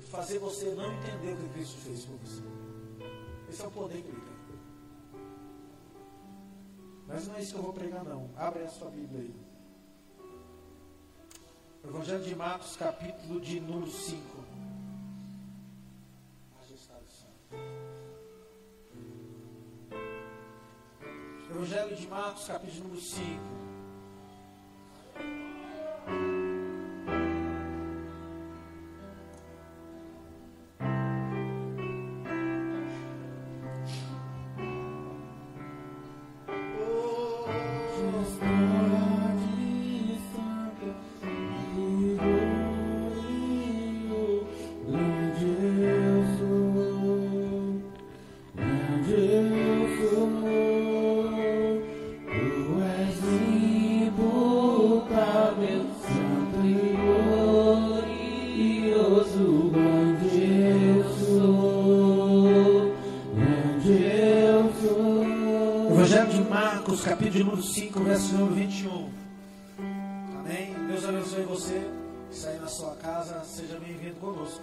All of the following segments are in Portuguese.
fazer você não entender o que Cristo fez por você. Esse é o poder que ele tem. Mas não é isso que eu vou pregar, não. Abre a sua Bíblia aí. Evangelho de Marcos, capítulo de número 5. Evangelho de Marcos, capítulo número 5. Deus abençoe você que aí na sua casa. Seja bem-vindo conosco.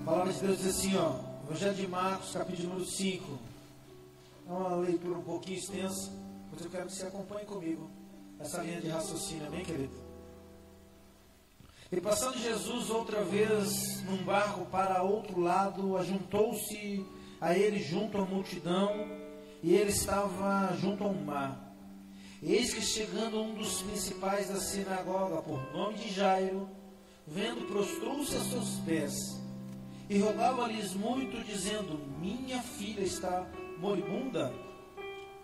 A palavra de Deus diz assim, ó. Evangelho de Marcos, capítulo número 5. É uma leitura um pouquinho extensa, mas eu quero que você acompanhe comigo essa linha de raciocínio, amém, querido? E passando Jesus outra vez num barco para outro lado, ajuntou-se a ele junto à multidão e ele estava junto ao mar. Eis que chegando um dos principais da sinagoga, por nome de Jairo, vendo, prostrou-se a seus pés e rogava-lhes muito, dizendo: Minha filha está moribunda.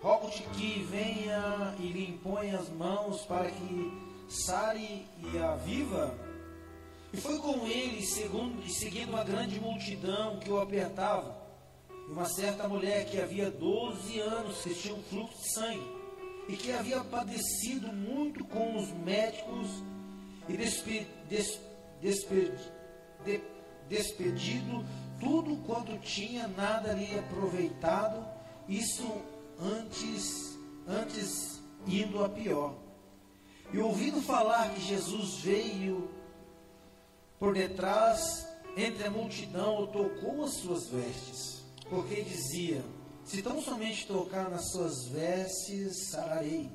Rogo-te que venha e lhe impõe as mãos para que sare e a viva. E foi com ele, segundo, e seguindo uma grande multidão que o apertava uma certa mulher que havia 12 anos que tinha um fluxo de sangue e que havia padecido muito com os médicos e despe, des, despe, de, despedido tudo quanto tinha, nada lhe aproveitado, isso antes, antes indo a pior. E ouvindo falar que Jesus veio por detrás, entre a multidão, tocou as suas vestes porque dizia: Se tão somente tocar nas suas vestes, sararei.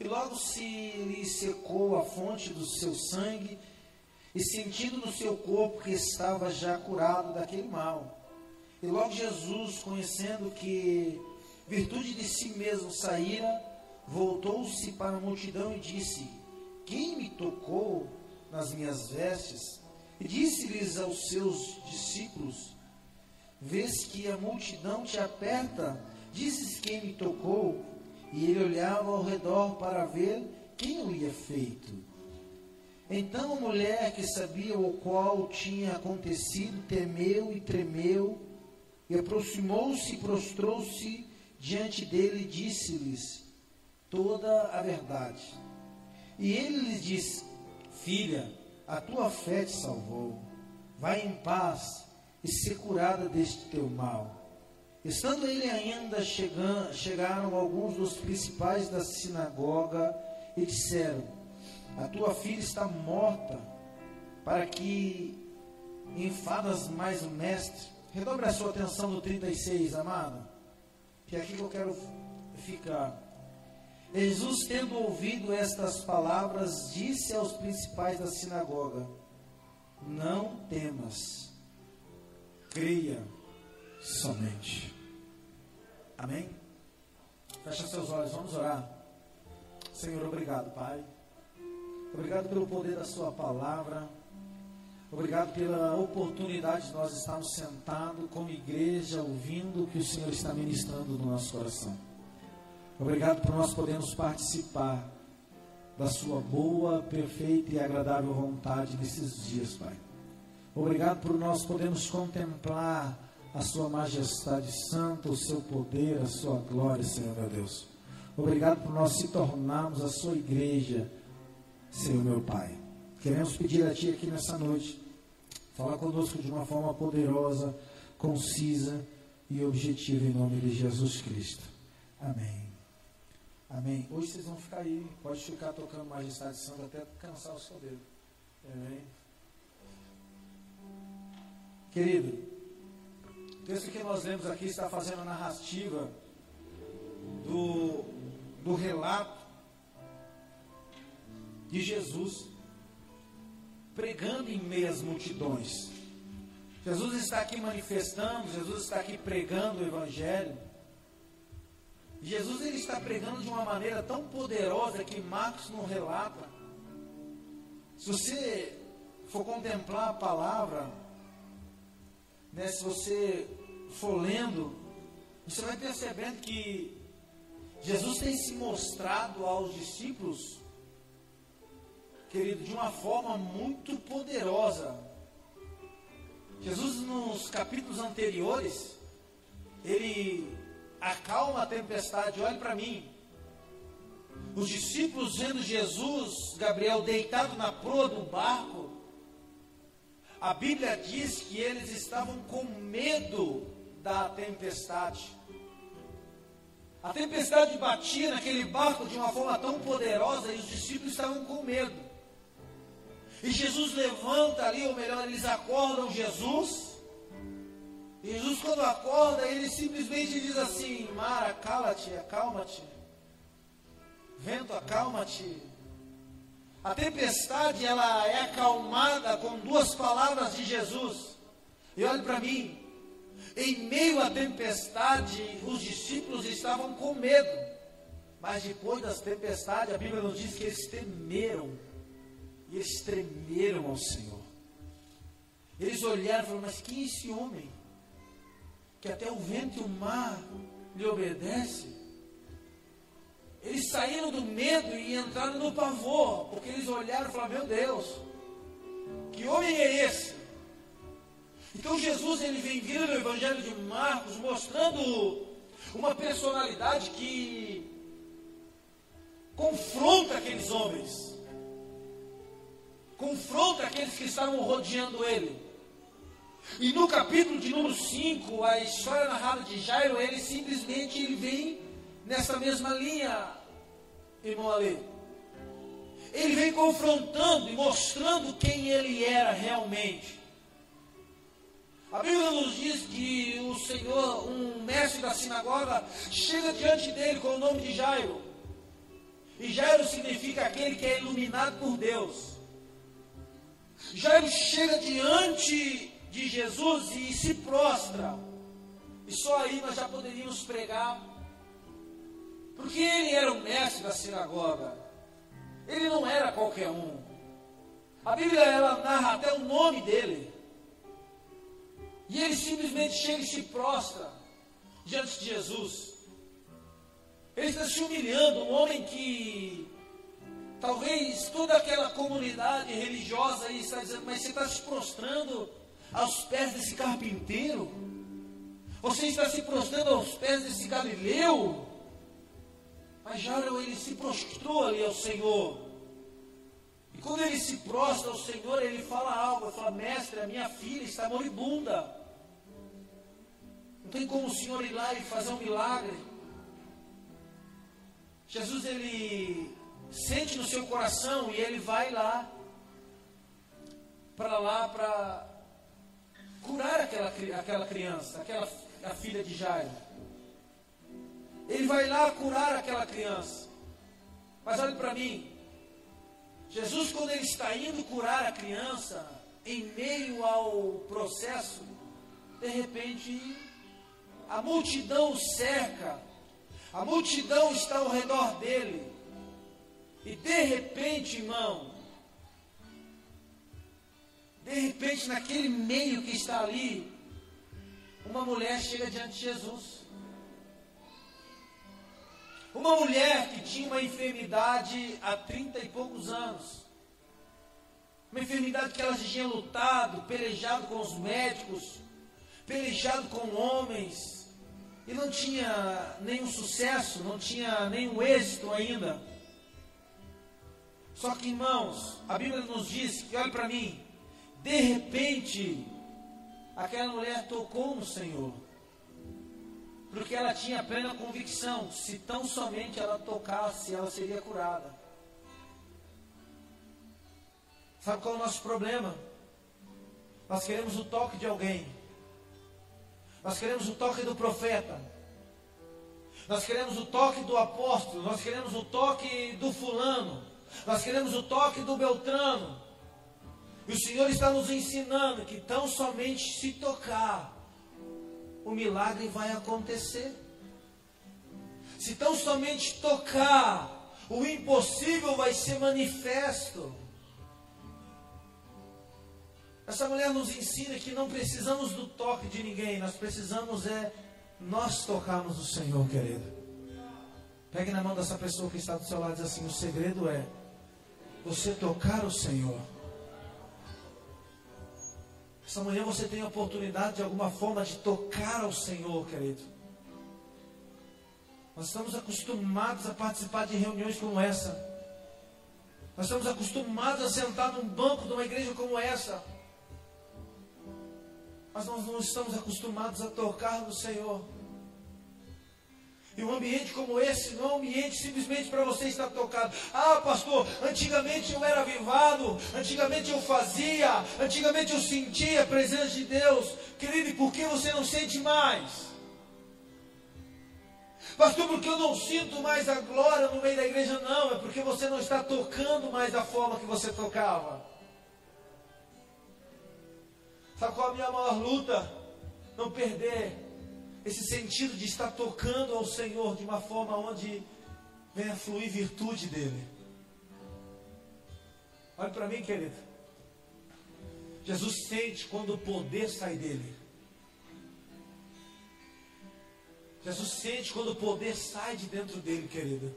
E logo se lhe secou a fonte do seu sangue, e sentindo no seu corpo que estava já curado daquele mal. E logo Jesus, conhecendo que virtude de si mesmo saíra, voltou-se para a multidão e disse: Quem me tocou nas minhas vestes? E disse-lhes aos seus discípulos: Vês que a multidão te aperta, dizes quem me tocou, e ele olhava ao redor para ver quem o ia feito. Então a mulher que sabia o qual tinha acontecido temeu e tremeu, e aproximou-se e prostrou-se diante dele e disse-lhes toda a verdade. E ele lhes disse: Filha, a tua fé te salvou. Vai em paz e ser curada deste teu mal. Estando ele ainda chegando, chegaram alguns dos principais da sinagoga e disseram: A tua filha está morta, para que enfadas mais o mestre. Redobre a sua atenção no 36, amado, que é aqui que eu quero ficar. Jesus, tendo ouvido estas palavras, disse aos principais da sinagoga: Não temas creia somente. Amém? Fecha seus olhos, vamos orar. Senhor, obrigado, Pai. Obrigado pelo poder da Sua palavra. Obrigado pela oportunidade de nós estarmos sentados como igreja, ouvindo o que o Senhor está ministrando no nosso coração. Obrigado por nós podermos participar da Sua boa, perfeita e agradável vontade nesses dias, Pai. Obrigado por nós podermos contemplar a Sua majestade santa, o seu poder, a Sua glória, Senhor meu Deus. Obrigado por nós se tornarmos a Sua igreja, Senhor meu Pai. Queremos pedir a Ti aqui nessa noite, falar conosco de uma forma poderosa, concisa e objetiva em nome de Jesus Cristo. Amém. Amém. Hoje vocês vão ficar aí, pode ficar tocando Majestade Santa até cansar o seu dedo. Amém. Querido, o texto que nós lemos aqui está fazendo a narrativa do, do relato de Jesus pregando em meio às multidões. Jesus está aqui manifestando, Jesus está aqui pregando o Evangelho. Jesus ele está pregando de uma maneira tão poderosa que Marcos não relata. Se você for contemplar a palavra, né, se você for lendo, você vai percebendo que Jesus tem se mostrado aos discípulos, querido, de uma forma muito poderosa. Jesus, nos capítulos anteriores, ele acalma a tempestade, olhe para mim. Os discípulos vendo Jesus, Gabriel, deitado na proa do barco, a Bíblia diz que eles estavam com medo da tempestade. A tempestade batia naquele barco de uma forma tão poderosa e os discípulos estavam com medo. E Jesus levanta ali, ou melhor, eles acordam Jesus. E Jesus, quando acorda, ele simplesmente diz assim: Mar, acala-te, acalma-te. Vento, acalma-te. A tempestade ela é acalmada com duas palavras de Jesus. E olhe para mim, em meio à tempestade, os discípulos estavam com medo. Mas depois das tempestades, a Bíblia nos diz que eles temeram. E eles tremeram ao Senhor. Eles olharam e falaram: Mas quem é esse homem? Que até o vento e o mar lhe obedecem. Eles saíram do medo e entraram no pavor, porque eles olharam e falaram: Meu Deus, que homem é esse? Então Jesus ele vem vindo no Evangelho de Marcos mostrando uma personalidade que confronta aqueles homens, confronta aqueles que estavam rodeando ele. E no capítulo de número 5, a história narrada de Jairo, ele simplesmente ele vem nessa mesma linha, irmão Ale. Ele vem confrontando e mostrando quem ele era realmente. A Bíblia nos diz que o Senhor, um mestre da sinagoga, chega diante dele com o nome de Jairo. E Jairo significa aquele que é iluminado por Deus. Jairo chega diante de Jesus e se prostra. E só aí nós já poderíamos pregar porque ele era o mestre da sinagoga. Ele não era qualquer um. A Bíblia ela narra até o nome dele. E ele simplesmente chega e se prostra diante de Jesus. Ele está se humilhando, um homem que talvez toda aquela comunidade religiosa aí está dizendo, mas você está se prostrando aos pés desse carpinteiro? Você está se prostrando aos pés desse galileu? Mas Jairo, ele se prostrou ali ao Senhor. E quando ele se prostra ao Senhor, ele fala algo. Fala, mestre, a minha filha está moribunda. Não tem como o Senhor ir lá e fazer um milagre. Jesus, ele sente no seu coração e ele vai lá. Para lá, para curar aquela, aquela criança, aquela a filha de Jairo. Ele vai lá curar aquela criança. Mas olhe para mim. Jesus, quando ele está indo curar a criança, em meio ao processo, de repente, a multidão o cerca, a multidão está ao redor dele, e de repente, irmão, de repente, naquele meio que está ali, uma mulher chega diante de Jesus. Uma mulher que tinha uma enfermidade há trinta e poucos anos. Uma enfermidade que ela já tinha lutado, pelejado com os médicos, pelejado com homens, e não tinha nenhum sucesso, não tinha nenhum êxito ainda. Só que, irmãos, a Bíblia nos diz que, olha para mim, de repente, aquela mulher tocou no Senhor porque ela tinha plena convicção: se tão somente ela tocasse, ela seria curada. Sabe qual é o nosso problema? Nós queremos o toque de alguém. Nós queremos o toque do profeta. Nós queremos o toque do apóstolo. Nós queremos o toque do fulano. Nós queremos o toque do Beltrano. E o Senhor está nos ensinando que tão somente se tocar, o milagre vai acontecer. Se tão somente tocar, o impossível vai ser manifesto. Essa mulher nos ensina que não precisamos do toque de ninguém, nós precisamos é nós tocarmos o Senhor, querido. Pegue na mão dessa pessoa que está do seu lado e diz assim: o segredo é você tocar o Senhor. Essa manhã você tem a oportunidade de alguma forma de tocar ao Senhor, querido. Nós estamos acostumados a participar de reuniões como essa. Nós estamos acostumados a sentar num banco de uma igreja como essa. Mas nós não estamos acostumados a tocar no Senhor. E um ambiente como esse não é um ambiente simplesmente para você estar tocado. Ah, pastor, antigamente eu era avivado, antigamente eu fazia, antigamente eu sentia a presença de Deus. Querido, e por que você não sente mais? Pastor, porque eu não sinto mais a glória no meio da igreja? Não, é porque você não está tocando mais da forma que você tocava. Sabe qual é a minha maior luta? Não perder esse sentido de estar tocando ao Senhor de uma forma onde venha fluir virtude dele. Olhe para mim, querido. Jesus sente quando o poder sai dele. Jesus sente quando o poder sai de dentro dele, querido.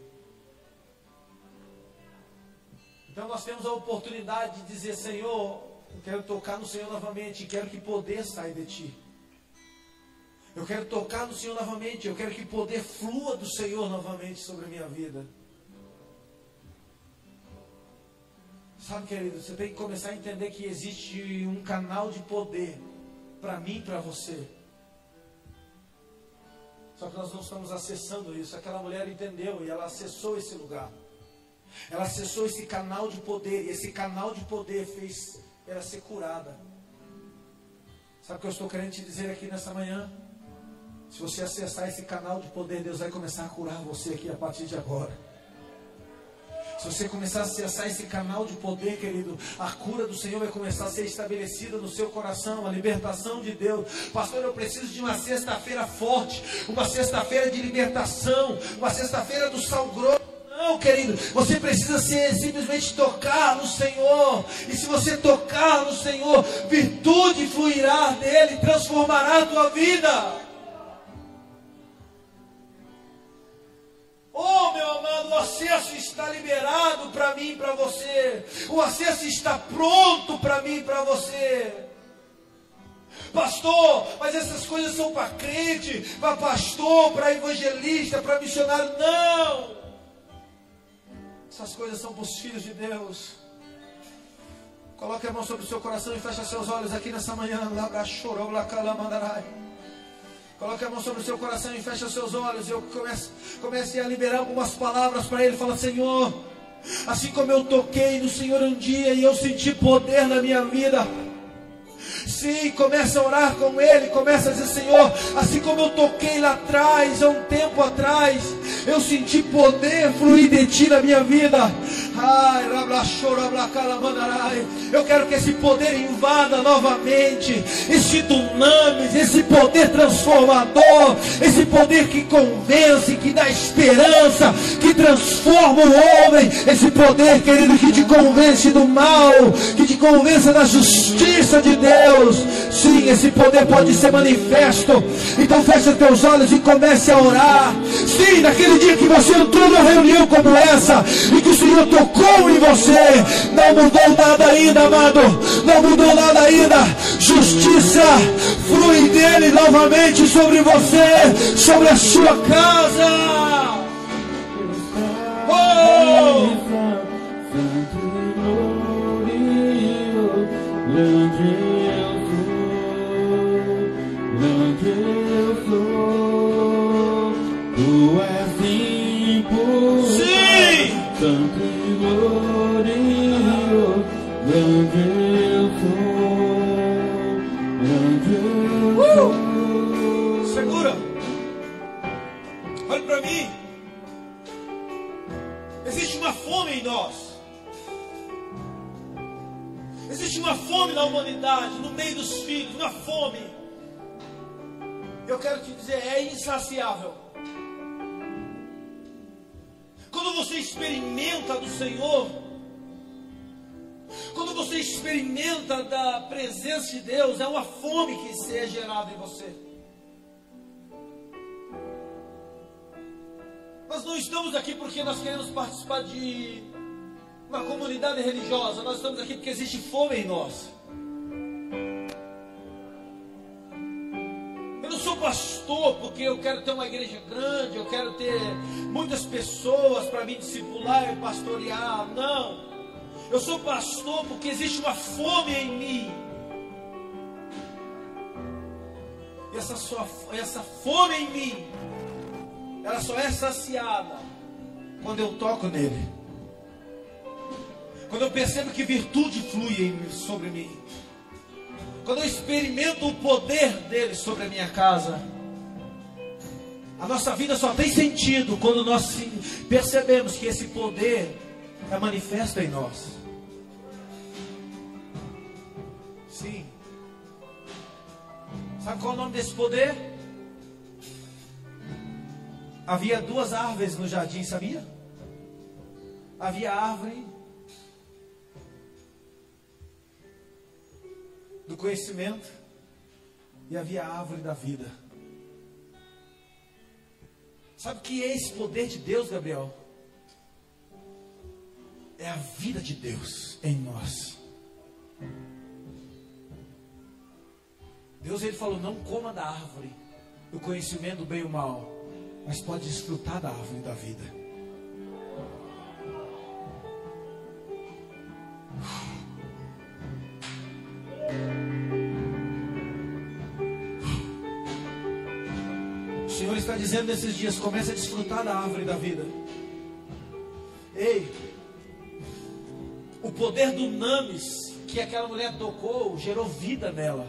Então nós temos a oportunidade de dizer, Senhor, eu quero tocar no Senhor novamente, quero que poder saia de ti. Eu quero tocar no Senhor novamente. Eu quero que poder flua do Senhor novamente sobre a minha vida. Sabe, querido, você tem que começar a entender que existe um canal de poder para mim e para você. Só que nós não estamos acessando isso. Aquela mulher entendeu e ela acessou esse lugar. Ela acessou esse canal de poder. E esse canal de poder fez ela ser curada. Sabe o que eu estou querendo te dizer aqui nessa manhã? Se você acessar esse canal de poder, Deus vai começar a curar você aqui a partir de agora. Se você começar a acessar esse canal de poder, querido, a cura do Senhor vai começar a ser estabelecida no seu coração, a libertação de Deus. Pastor, eu preciso de uma sexta-feira forte, uma sexta-feira de libertação, uma sexta-feira do sal grosso. Não, querido, você precisa ser, simplesmente tocar no Senhor. E se você tocar no Senhor, virtude fluirá dele, transformará a tua vida. Meu amado, o acesso está liberado para mim e para você. O acesso está pronto para mim e para você. Pastor, mas essas coisas são para crente, para pastor, para evangelista, para missionário. Não! Essas coisas são para os filhos de Deus. Coloque a mão sobre o seu coração e feche seus olhos aqui nessa manhã. Lá, chorou, lá, calamandarai. Coloque a mão sobre o seu coração e feche os seus olhos. Eu comece, comece a liberar algumas palavras para ele. Fala, Senhor, assim como eu toquei no Senhor um dia e eu senti poder na minha vida. Sim, começa a orar com Ele, começa a dizer, Senhor, assim como eu toquei lá atrás, há um tempo atrás, eu senti poder fluir de Ti na minha vida. Eu quero que esse poder invada novamente, esse dunamis, esse poder transformador, esse poder que convence, que dá esperança, que transforma o homem, esse poder, querido, que te convence do mal, que te convence da justiça de Deus. Sim, esse poder pode ser manifesto. Então feche teus olhos e comece a orar. Sim, naquele dia que você entrou numa reunião como essa e que o Senhor tocou em você, não mudou nada ainda, amado. Não mudou nada ainda. Justiça flui dele novamente sobre você, sobre a sua casa. Da humanidade, no meio dos filhos, na fome. Eu quero te dizer, é insaciável. Quando você experimenta do Senhor, quando você experimenta da presença de Deus, é uma fome que é gerada em você. Nós não estamos aqui porque nós queremos participar de uma comunidade religiosa, nós estamos aqui porque existe fome em nós. Pastor porque eu quero ter uma igreja grande, eu quero ter muitas pessoas para me discipular e pastorear. Não. Eu sou pastor porque existe uma fome em mim. E essa, sua, essa fome em mim, ela só é saciada quando eu toco nele. Quando eu percebo que virtude flui sobre mim. Quando eu experimento o poder dele sobre a minha casa. A nossa vida só tem sentido quando nós percebemos que esse poder é manifesto em nós. Sim. Sabe qual é o nome desse poder? Havia duas árvores no jardim, sabia? Havia árvore do conhecimento e havia a árvore da vida. Sabe o que é esse poder de Deus, Gabriel? É a vida de Deus em nós. Deus ele falou: não coma da árvore do conhecimento do bem e do mal, mas pode desfrutar da árvore da vida. Dizendo nesses dias: comece a desfrutar da árvore da vida. Ei, o poder do Names que aquela mulher tocou gerou vida nela.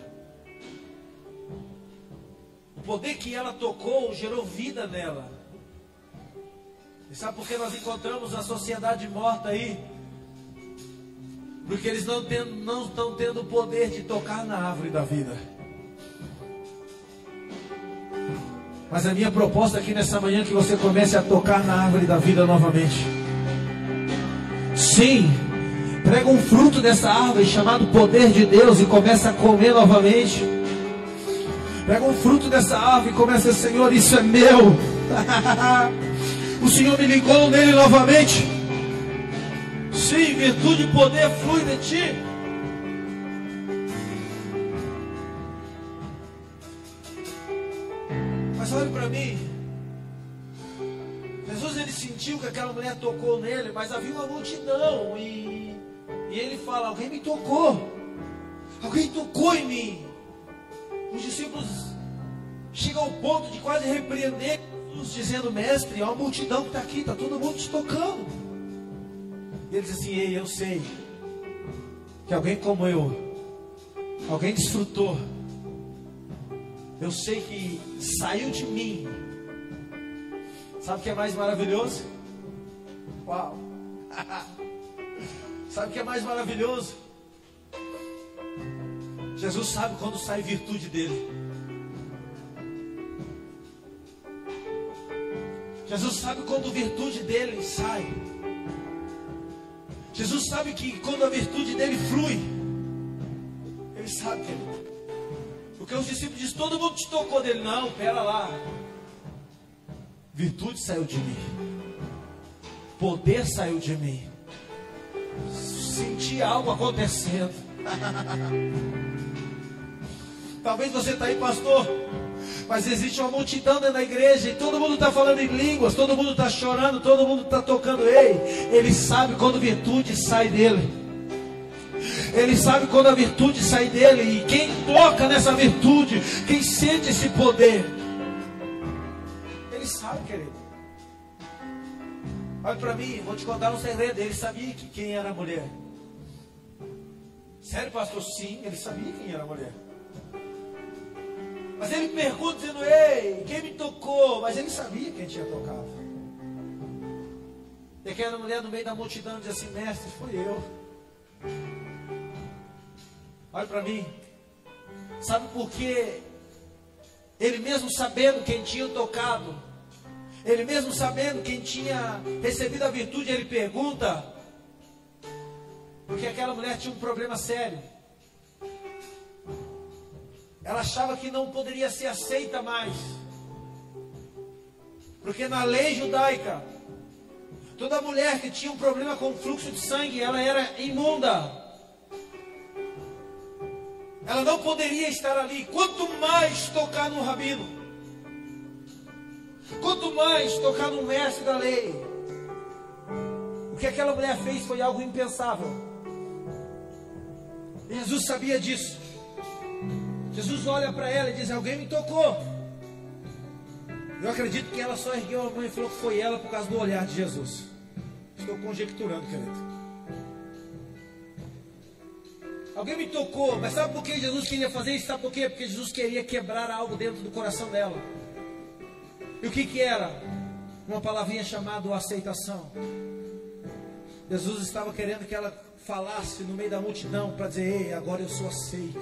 O poder que ela tocou gerou vida nela. E sabe por que nós encontramos a sociedade morta aí? Porque eles não, não estão tendo o poder de tocar na árvore da vida. Mas a minha proposta aqui nessa manhã é que você comece a tocar na árvore da vida novamente. Sim, prega um fruto dessa árvore chamado poder de Deus e comece a comer novamente. Pega um fruto dessa árvore e começa, Senhor, isso é meu. o Senhor me ligou nele novamente. Sim, virtude e poder flui de ti. Mas olhe para mim. Jesus ele sentiu que aquela mulher tocou nele, mas havia uma multidão e, e ele fala: Alguém me tocou, alguém tocou em mim. Os discípulos chegam ao ponto de quase repreender Jesus, dizendo: Mestre, há uma multidão que está aqui, está todo mundo te tocando. E ele diz assim: Ei, eu sei que alguém como eu, alguém desfrutou, eu sei que saiu de mim. Sabe o que é mais maravilhoso? Uau! Sabe o que é mais maravilhoso? Jesus sabe quando sai virtude dele. Jesus sabe quando virtude dele sai. Jesus sabe que quando a virtude dele flui. Ele sabe, querido. Porque os discípulos dizem, todo mundo te tocou dele. Não, pera lá. Virtude saiu de mim. Poder saiu de mim. Senti algo acontecendo. Talvez você está aí, pastor. Mas existe uma multidão dentro da igreja e todo mundo está falando em línguas, todo mundo está chorando, todo mundo está tocando. Ei, ele sabe quando virtude sai dele. Ele sabe quando a virtude sai dele. E quem toca nessa virtude, quem sente esse poder, ele sabe, querido. Olha para mim, vou te contar um segredo. Ele sabia que quem era a mulher. Sério, pastor? Sim, ele sabia quem era a mulher. Mas ele pergunta dizendo, ei, quem me tocou? Mas ele sabia quem tinha tocado. E aquela mulher no meio da multidão diz assim, mestre, foi eu. Olha para mim. Sabe por quê? Ele mesmo sabendo quem tinha tocado, ele mesmo sabendo quem tinha recebido a virtude, ele pergunta: porque aquela mulher tinha um problema sério. Ela achava que não poderia ser aceita mais. Porque na lei judaica, toda mulher que tinha um problema com fluxo de sangue, ela era imunda. Ela não poderia estar ali. Quanto mais tocar no rabino, quanto mais tocar no mestre da lei. O que aquela mulher fez foi algo impensável. Jesus sabia disso. Jesus olha para ela e diz: Alguém me tocou. Eu acredito que ela só ergueu a mão e falou que foi ela por causa do olhar de Jesus. Estou conjecturando, querido. Alguém me tocou, mas sabe por que Jesus queria fazer isso? Sabe por quê? Porque Jesus queria quebrar algo dentro do coração dela. E o que que era? Uma palavrinha chamada aceitação. Jesus estava querendo que ela falasse no meio da multidão para dizer: Ei, agora eu sou aceita.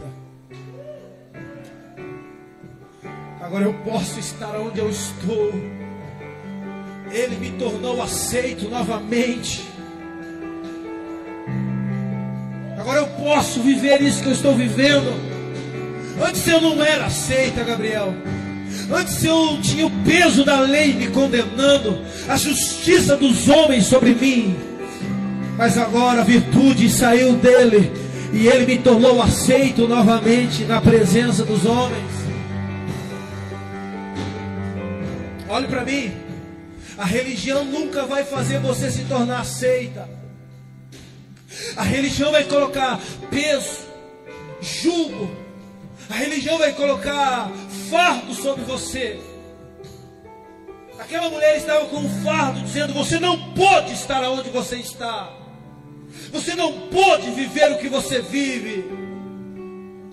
Agora eu posso estar onde eu estou. Ele me tornou aceito novamente. Agora eu posso viver isso que eu estou vivendo. Antes eu não era aceita, Gabriel. Antes eu tinha o peso da lei me condenando, a justiça dos homens sobre mim. Mas agora a virtude saiu dele e ele me tornou aceito novamente na presença dos homens. Olhe para mim. A religião nunca vai fazer você se tornar aceita. A religião vai colocar peso, julgo. A religião vai colocar fardo sobre você. Aquela mulher estava com um fardo dizendo: Você não pode estar onde você está. Você não pode viver o que você vive.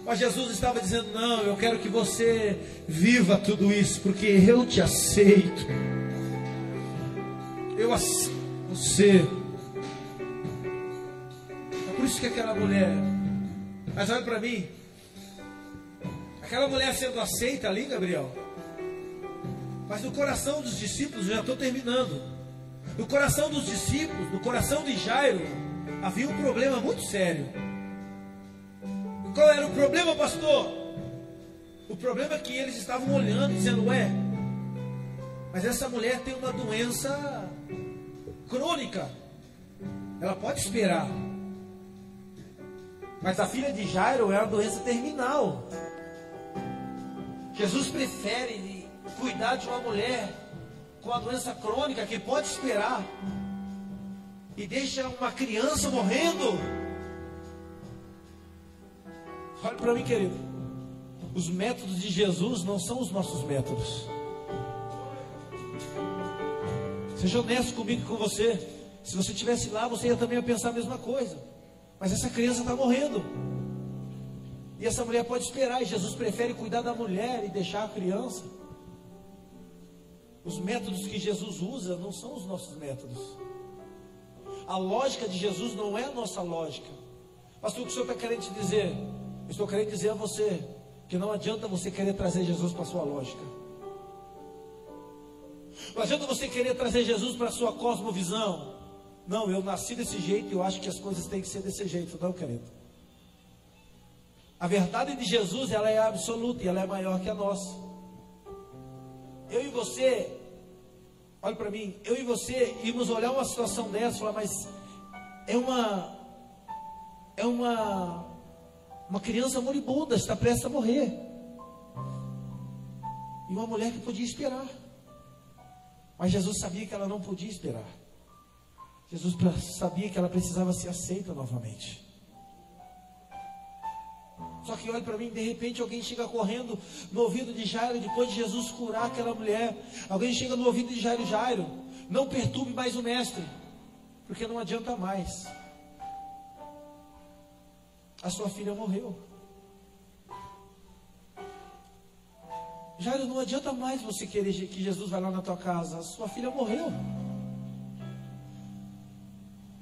Mas Jesus estava dizendo: Não, eu quero que você viva tudo isso, porque eu te aceito. Eu aceito você por isso que aquela mulher. Mas olha para mim. Aquela mulher sendo aceita ali, Gabriel. Mas no coração dos discípulos, já estou terminando. No coração dos discípulos, no coração de Jairo, havia um problema muito sério. Qual era o problema, pastor? O problema é que eles estavam olhando, dizendo: Ué, mas essa mulher tem uma doença crônica. Ela pode esperar. Mas a filha de Jairo é uma doença terminal. Jesus prefere cuidar de uma mulher com a doença crônica que pode esperar e deixa uma criança morrendo. Olha para mim, querido. Os métodos de Jesus não são os nossos métodos. Seja honesto comigo e com você. Se você estivesse lá, você ia também pensar a mesma coisa. Mas essa criança está morrendo. E essa mulher pode esperar. E Jesus prefere cuidar da mulher e deixar a criança. Os métodos que Jesus usa não são os nossos métodos. A lógica de Jesus não é a nossa lógica. Pastor, o que o senhor está querendo dizer? Eu estou querendo dizer a você que não adianta você querer trazer Jesus para a sua lógica. Não adianta você querer trazer Jesus para a sua cosmovisão. Não, eu nasci desse jeito e eu acho que as coisas têm que ser desse jeito, não, querido. A verdade de Jesus, ela é absoluta e ela é maior que a nossa. Eu e você, olha para mim, eu e você íamos olhar uma situação dessa e falar, mas é uma é uma uma criança moribunda, está prestes a morrer. E uma mulher que podia esperar. Mas Jesus sabia que ela não podia esperar. Jesus sabia que ela precisava ser aceita novamente. Só que olha para mim, de repente alguém chega correndo no ouvido de Jairo, depois de Jesus curar aquela mulher. Alguém chega no ouvido de Jairo, Jairo, não perturbe mais o mestre, porque não adianta mais. A sua filha morreu. Jairo, não adianta mais você querer que Jesus vá lá na tua casa. A sua filha morreu.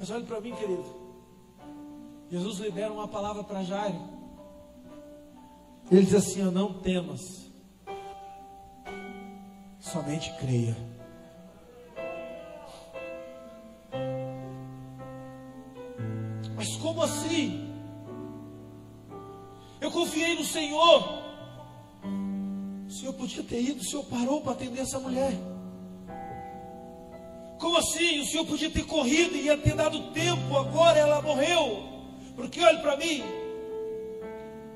Mas olhe para mim, querido. Jesus libera uma palavra para Jairo. Ele diz assim: Não temas, somente creia. Mas como assim? Eu confiei no Senhor. O Senhor podia ter ido, o Senhor parou para atender essa mulher. Como assim? O Senhor podia ter corrido e ia ter dado tempo, agora ela morreu. Porque olhe para mim,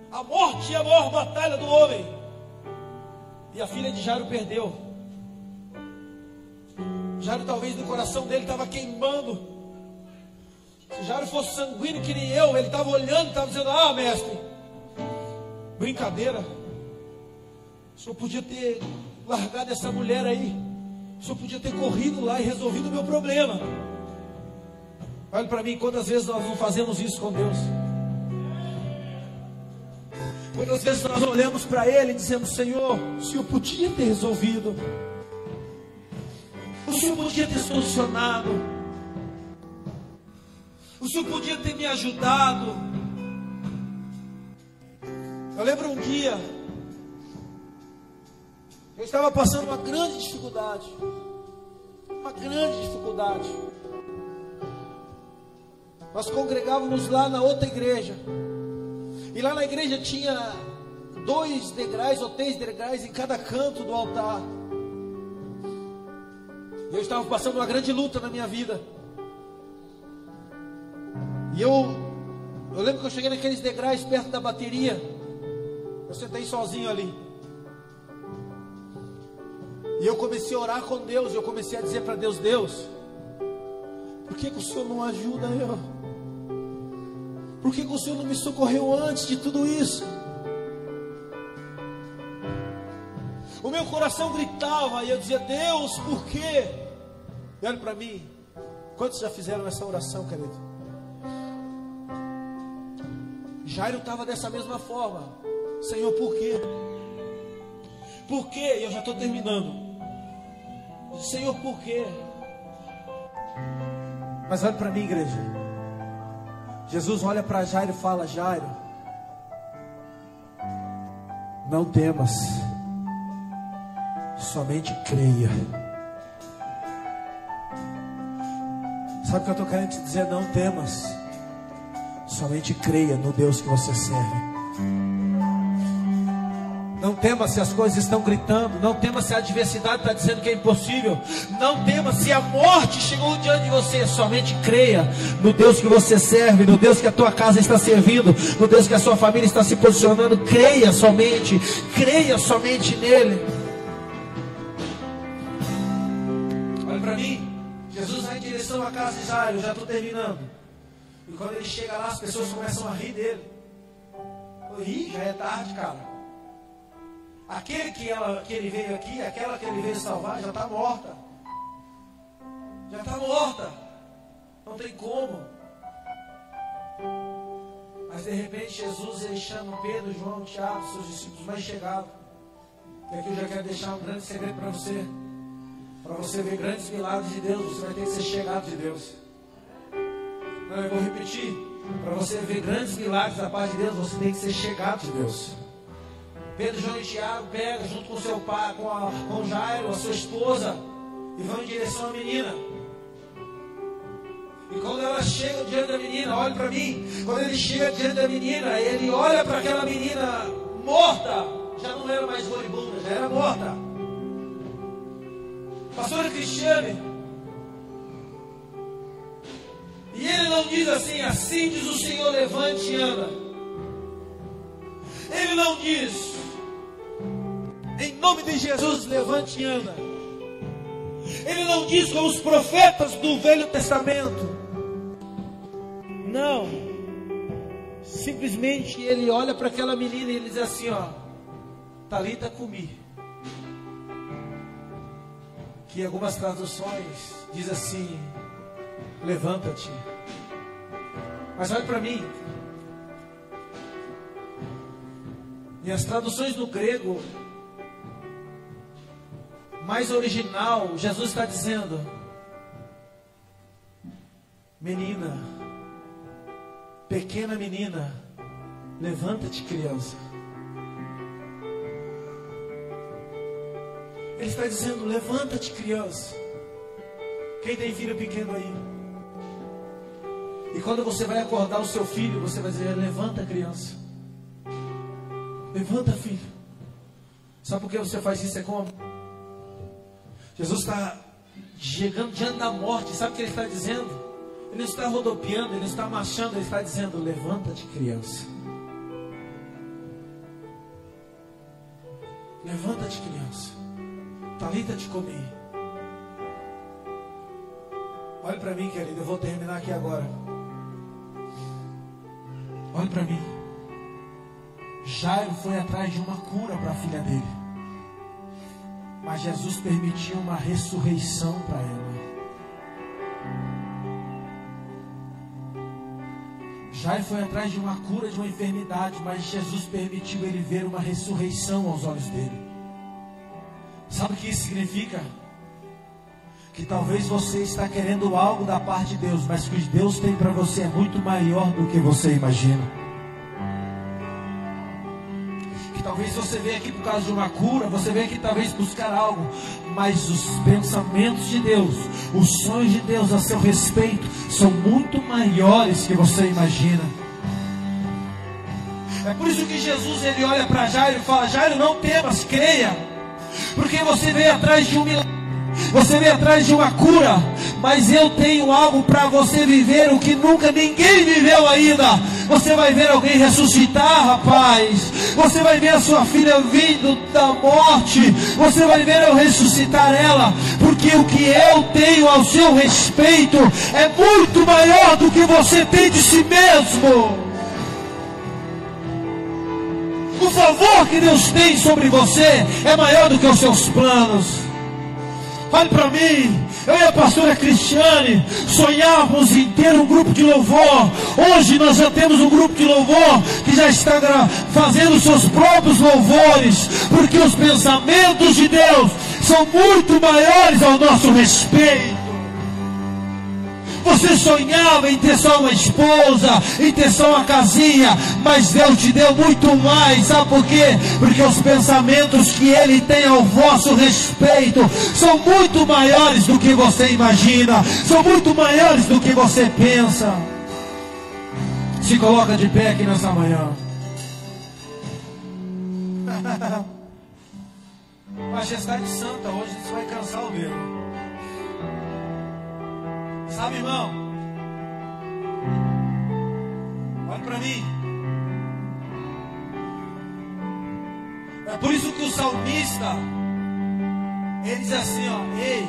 a morte é a maior batalha do homem. E a filha de Jairo perdeu. Jairo talvez no coração dele estava queimando. Se Jairo fosse sanguíneo que nem eu, ele estava olhando, estava dizendo: Ah, mestre, brincadeira. O senhor podia ter largado essa mulher aí. O senhor podia ter corrido lá e resolvido o meu problema. Olha para mim, quantas vezes nós não fazemos isso com Deus? Quantas vezes nós olhamos para Ele e dizemos: Senhor, o Senhor podia ter resolvido, o Senhor podia ter solucionado, o Senhor podia ter me ajudado. Eu lembro um dia, eu estava passando uma grande dificuldade, uma grande dificuldade. Nós congregávamos lá na outra igreja. E lá na igreja tinha dois degraus ou três degraus em cada canto do altar. Eu estava passando uma grande luta na minha vida. E eu, eu lembro que eu cheguei naqueles degraus perto da bateria. Eu sentei sozinho ali. E eu comecei a orar com Deus. Eu comecei a dizer para Deus: Deus, por que, que o Senhor não ajuda eu? Por que, que o Senhor não me socorreu antes de tudo isso? O meu coração gritava e eu dizia: Deus, por quê? E olha para mim, quantos já fizeram essa oração, querido? Jairo estava dessa mesma forma: Senhor, por quê? Por quê? Eu já estou terminando. Senhor, por quê? Mas olha para mim, igreja. Jesus olha para Jairo e fala: Jairo, não temas, somente creia. Sabe o que eu estou querendo te dizer? Não temas, somente creia no Deus que você serve. Não tema se as coisas estão gritando. Não tema se a adversidade está dizendo que é impossível. Não tema se a morte chegou diante de você. Somente creia no Deus que você serve, no Deus que a tua casa está servindo, no Deus que a sua família está se posicionando. Creia somente, creia somente nele. Olha para mim. Jesus vai em direção à casa de Jairo. Já estou terminando. E quando ele chega lá, as pessoas começam a rir dele. Ih, já é tarde, cara. Aquele que, ela, que ele veio aqui, aquela que ele veio salvar, já está morta. Já está morta. Não tem como. Mas de repente Jesus chama Pedro, João, Tiago, seus discípulos mais chegados. E aqui eu já quero deixar um grande segredo para você. Para você ver grandes milagres de Deus, você vai ter que ser chegado de Deus. Não, eu vou repetir. Para você ver grandes milagres da paz de Deus, você tem que ser chegado de Deus. Pedro, João e Tiago pega junto com seu pai, com, a, com Jairo, a sua esposa, e vão em direção à menina. E quando ela chega diante da menina, olha para mim, quando ele chega diante da menina, ele olha para aquela menina morta, já não era mais moribunda, já era morta. Pastora Cristiane, e ele não diz assim, assim diz o Senhor, levante e anda. Ele não diz, em nome de Jesus, levante e anda. Ele não diz como os profetas do Velho Testamento. Não. Simplesmente ele olha para aquela menina e ele diz assim, ó. Talita comi. Que em algumas traduções diz assim: Levanta-te. Mas olha para mim. E as traduções no grego mais original, Jesus está dizendo: Menina, pequena menina, levanta-te, criança. Ele está dizendo: Levanta-te, criança. Quem tem filho pequeno aí? E quando você vai acordar o seu filho, você vai dizer: Levanta, criança. Levanta, filho. Sabe por que você faz isso? É como Jesus está chegando diante da morte. Sabe o que ele está dizendo? Ele está rodopiando, ele está marchando, ele está dizendo: levanta-te, criança. Levanta-te, criança. Talita-te comigo. Olhe para mim, querido. Eu vou terminar aqui agora. Olhe para mim. Jairo foi atrás de uma cura para a filha dele. Mas Jesus permitiu uma ressurreição para ela. Jairo foi atrás de uma cura de uma enfermidade, mas Jesus permitiu ele ver uma ressurreição aos olhos dele. Sabe o que isso significa? Que talvez você está querendo algo da parte de Deus, mas que Deus tem para você é muito maior do que você imagina. Você venha aqui por causa de uma cura, você venha aqui talvez buscar algo, mas os pensamentos de Deus, os sonhos de Deus a seu respeito são muito maiores que você imagina. É por isso que Jesus ele olha para Jairo e fala: Jairo, não temas, creia, porque você veio atrás de um milagre. Você veio atrás de uma cura, mas eu tenho algo para você viver o que nunca ninguém viveu ainda. Você vai ver alguém ressuscitar, rapaz. Você vai ver a sua filha vindo da morte. Você vai ver eu ressuscitar ela, porque o que eu tenho ao seu respeito é muito maior do que você tem de si mesmo. O favor que Deus tem sobre você é maior do que os seus planos. Olhe para mim. Eu e a pastora Cristiane sonhávamos em ter um grupo de louvor. Hoje nós já temos um grupo de louvor que já está fazendo seus próprios louvores, porque os pensamentos de Deus são muito maiores ao nosso respeito. Você sonhava em ter só uma esposa, em ter só uma casinha, mas Deus te deu muito mais. Sabe por quê? Porque os pensamentos que Ele tem ao vosso respeito são muito maiores do que você imagina, são muito maiores do que você pensa. Se coloca de pé aqui nessa manhã. Majestade Santa, hoje você vai cansar o dedo. Sabe, irmão? Olha para mim. É por isso que o salmista ele diz assim, ó, ei,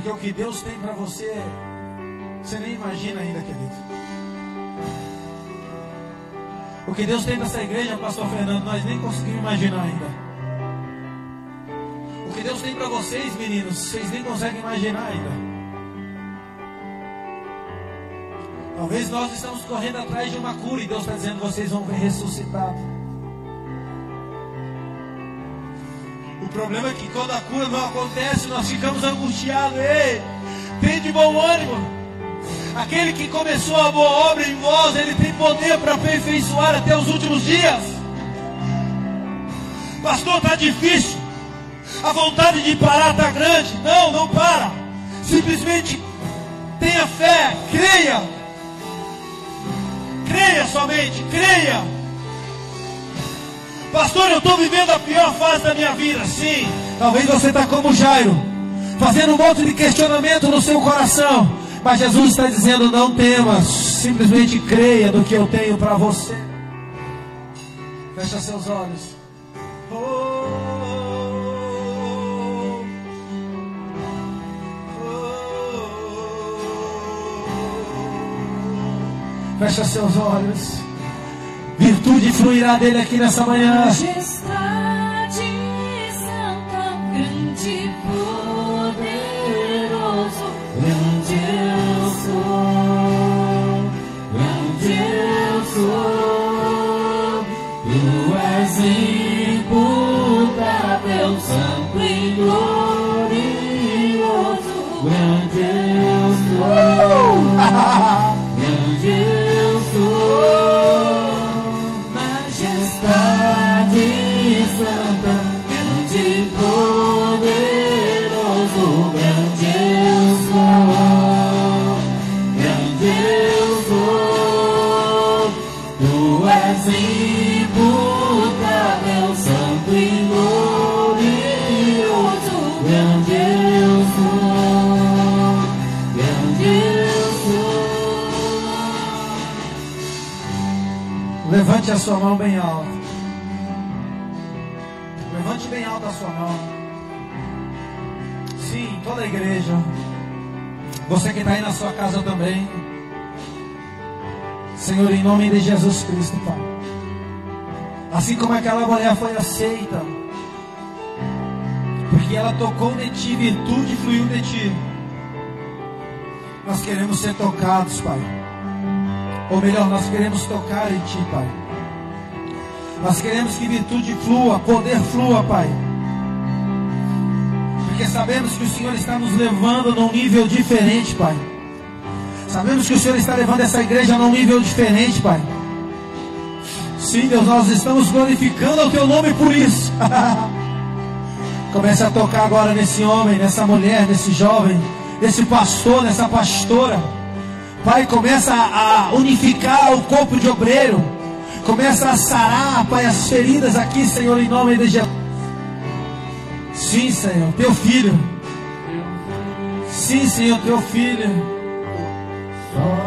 Porque o que Deus tem para você, você nem imagina ainda, querido. O que Deus tem para essa igreja, Pastor Fernando, nós nem conseguimos imaginar ainda. O que Deus tem para vocês, meninos, vocês nem conseguem imaginar ainda. Talvez nós estamos correndo atrás de uma cura e Deus está dizendo: vocês vão ver ressuscitado. Problema é que quando a cura não acontece, nós ficamos angustiados. Ei, tem de bom ânimo. Aquele que começou a boa obra em vós, ele tem poder para aperfeiçoar até os últimos dias. Pastor, está difícil. A vontade de parar está grande. Não, não para. Simplesmente tenha fé, creia. Creia somente, creia. Pastor, eu estou vivendo a pior fase da minha vida. Sim, talvez você está como Jairo, fazendo um monte de questionamento no seu coração. Mas Jesus está dizendo: não temas, simplesmente creia no que eu tenho para você. Fecha seus olhos. Oh, Fecha seus olhos plenitude fluirá dele aqui nessa manhã. Majestade santa, grande poderoso, grande eu sou, grande eu sou. Tu és imputável, santo e glorioso, grande eu sou. Uh! sua casa também. Senhor, em nome de Jesus Cristo, Pai. Assim como aquela mulher foi aceita. Porque ela tocou de ti, virtude fluiu de ti. Nós queremos ser tocados, Pai. Ou melhor, nós queremos tocar em Ti, Pai. Nós queremos que virtude flua, poder flua, Pai. Porque sabemos que o Senhor está nos levando num nível diferente, Pai. Sabemos que o Senhor está levando essa igreja num nível diferente, Pai. Sim, Deus, nós estamos glorificando o Teu nome por isso. Comece a tocar agora nesse homem, nessa mulher, nesse jovem, nesse pastor, nessa pastora. Pai, começa a unificar o corpo de obreiro. Começa a sarar, Pai, as feridas aqui, Senhor, em nome de Jesus. Sim, Senhor, teu filho. Sim, Senhor, teu filho. Oh.